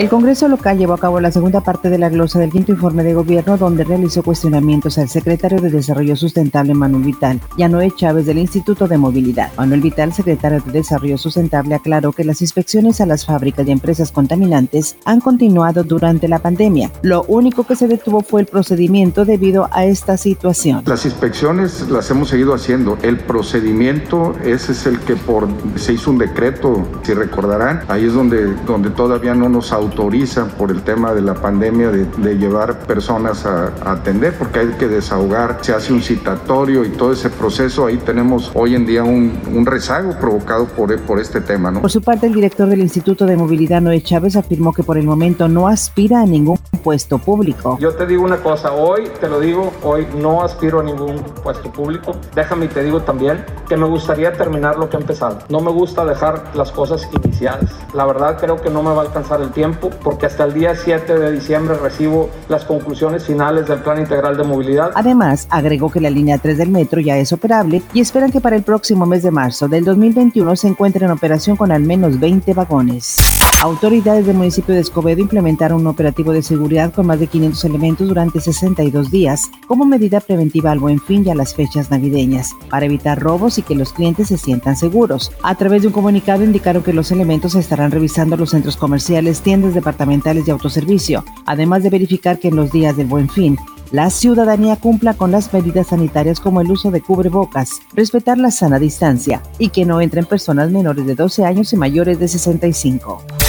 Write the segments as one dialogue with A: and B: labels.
A: El Congreso local llevó a cabo la segunda parte de la glosa del quinto informe de gobierno donde realizó cuestionamientos al secretario de Desarrollo Sustentable Manuel Vital y a Noé Chávez del Instituto de Movilidad. Manuel Vital, secretario de Desarrollo Sustentable, aclaró que las inspecciones a las fábricas y empresas contaminantes han continuado durante la pandemia. Lo único que se detuvo fue el procedimiento debido a esta situación.
B: Las inspecciones las hemos seguido haciendo. El procedimiento, ese es el que por se hizo un decreto, si recordarán, ahí es donde, donde todavía no nos autorizan por el tema de la pandemia de, llevar personas a, atender porque hay que desahogar, se hace un citatorio y todo ese proceso, ahí tenemos hoy en día un, rezago provocado por, por este tema. ¿no?
A: Por su parte, el director del Instituto de Movilidad, Noé Chávez, afirmó que por el momento no aspira a ningún puesto público.
C: Yo te digo una cosa, hoy te lo digo, hoy no aspiro a ningún puesto público. Déjame y te digo también que me gustaría terminar lo que he empezado. No me gusta dejar las cosas iniciadas. La verdad creo que no me va a alcanzar el tiempo porque hasta el día 7 de diciembre recibo las conclusiones finales del Plan Integral de Movilidad.
A: Además, agregó que la línea 3 del metro ya es operable y esperan que para el próximo mes de marzo del 2021 se encuentre en operación con al menos 20 vagones. Autoridades del municipio de Escobedo implementaron un operativo de seguridad con más de 500 elementos durante 62 días como medida preventiva al buen fin y a las fechas navideñas, para evitar robos y que los clientes se sientan seguros. A través de un comunicado indicaron que los elementos estarán revisando los centros comerciales, tiendas departamentales y autoservicio, además de verificar que en los días del buen fin la ciudadanía cumpla con las medidas sanitarias como el uso de cubrebocas, respetar la sana distancia y que no entren personas menores de 12 años y mayores de 65.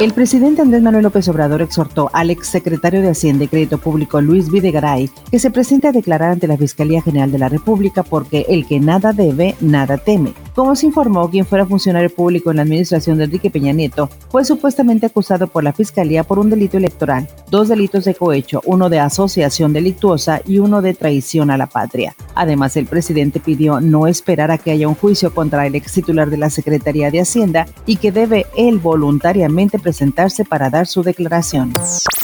A: El presidente Andrés Manuel López Obrador exhortó al exsecretario de Hacienda y Crédito Público Luis Videgaray que se presente a declarar ante la Fiscalía General de la República porque el que nada debe, nada teme. Como se informó, quien fuera funcionario público en la administración de Enrique Peña Nieto fue supuestamente acusado por la Fiscalía por un delito electoral, dos delitos de cohecho, uno de asociación delictuosa y uno de traición a la patria. Además, el presidente pidió no esperar a que haya un juicio contra el ex titular de la Secretaría de Hacienda y que debe él voluntariamente presentar presentarse para dar su declaración.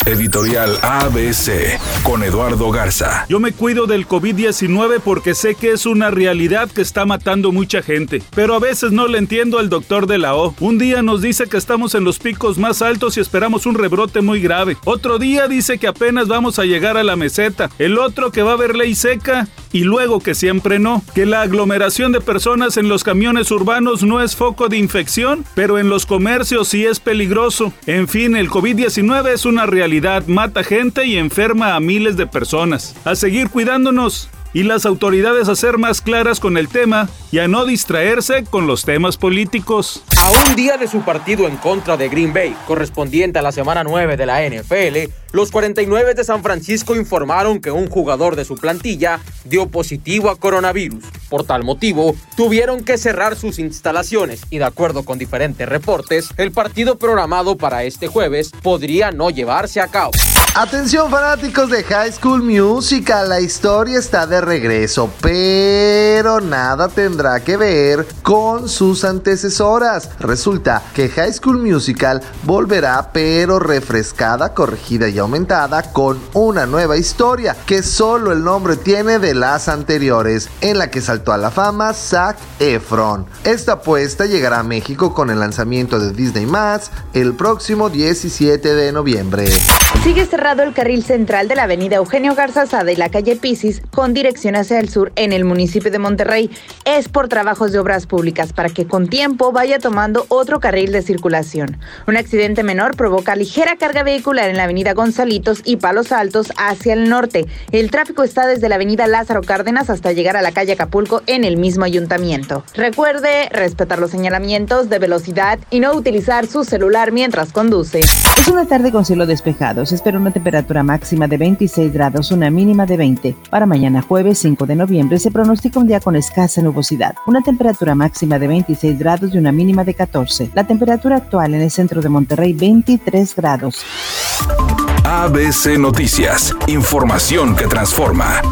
D: Editorial ABC con Eduardo Garza.
E: Yo me cuido del COVID-19 porque sé que es una realidad que está matando mucha gente, pero a veces no le entiendo al doctor de la O. Un día nos dice que estamos en los picos más altos y esperamos un rebrote muy grave. Otro día dice que apenas vamos a llegar a la meseta. El otro que va a haber ley seca y luego que siempre no. Que la aglomeración de personas en los camiones urbanos no es foco de infección, pero en los comercios sí es peligroso. En fin, el COVID-19 es una realidad, mata gente y enferma a miles de personas. A seguir cuidándonos y las autoridades a ser más claras con el tema y a no distraerse con los temas políticos.
F: A un día de su partido en contra de Green Bay, correspondiente a la semana 9 de la NFL, los 49 de San Francisco informaron que un jugador de su plantilla dio positivo a coronavirus. Por tal motivo, tuvieron que cerrar sus instalaciones y de acuerdo con diferentes reportes, el partido programado para este jueves podría no llevarse a cabo.
G: Atención fanáticos de High School Musical, la historia está de regreso, pero nada tendrá que ver con sus antecesoras. Resulta que High School Musical volverá, pero refrescada, corregida y aumentada, con una nueva historia que solo el nombre tiene de las anteriores, en la que saltó a la fama Zac Efron. Esta apuesta llegará a México con el lanzamiento de Disney Más el próximo 17 de noviembre.
H: Sigue cerrado el carril central de la avenida Eugenio Garza Sada y la calle Pisis con dirección hacia el sur en el municipio de Monterrey. Es por trabajos de obras públicas para que con tiempo vaya tomando otro carril de circulación. Un accidente menor provoca ligera carga vehicular en la avenida Gonzalitos y Palos Altos hacia el norte. El tráfico está desde la avenida Lázaro Cárdenas hasta llegar a la calle Acapulco en el mismo ayuntamiento. Recuerde respetar los señalamientos de velocidad y no utilizar su celular mientras conduce.
A: Es una tarde con cielo despejado espera una temperatura máxima de 26 grados, una mínima de 20. Para mañana jueves 5 de noviembre se pronostica un día con escasa nubosidad, una temperatura máxima de 26 grados y una mínima de 14. La temperatura actual en el centro de Monterrey 23 grados.
D: ABC Noticias, información que transforma.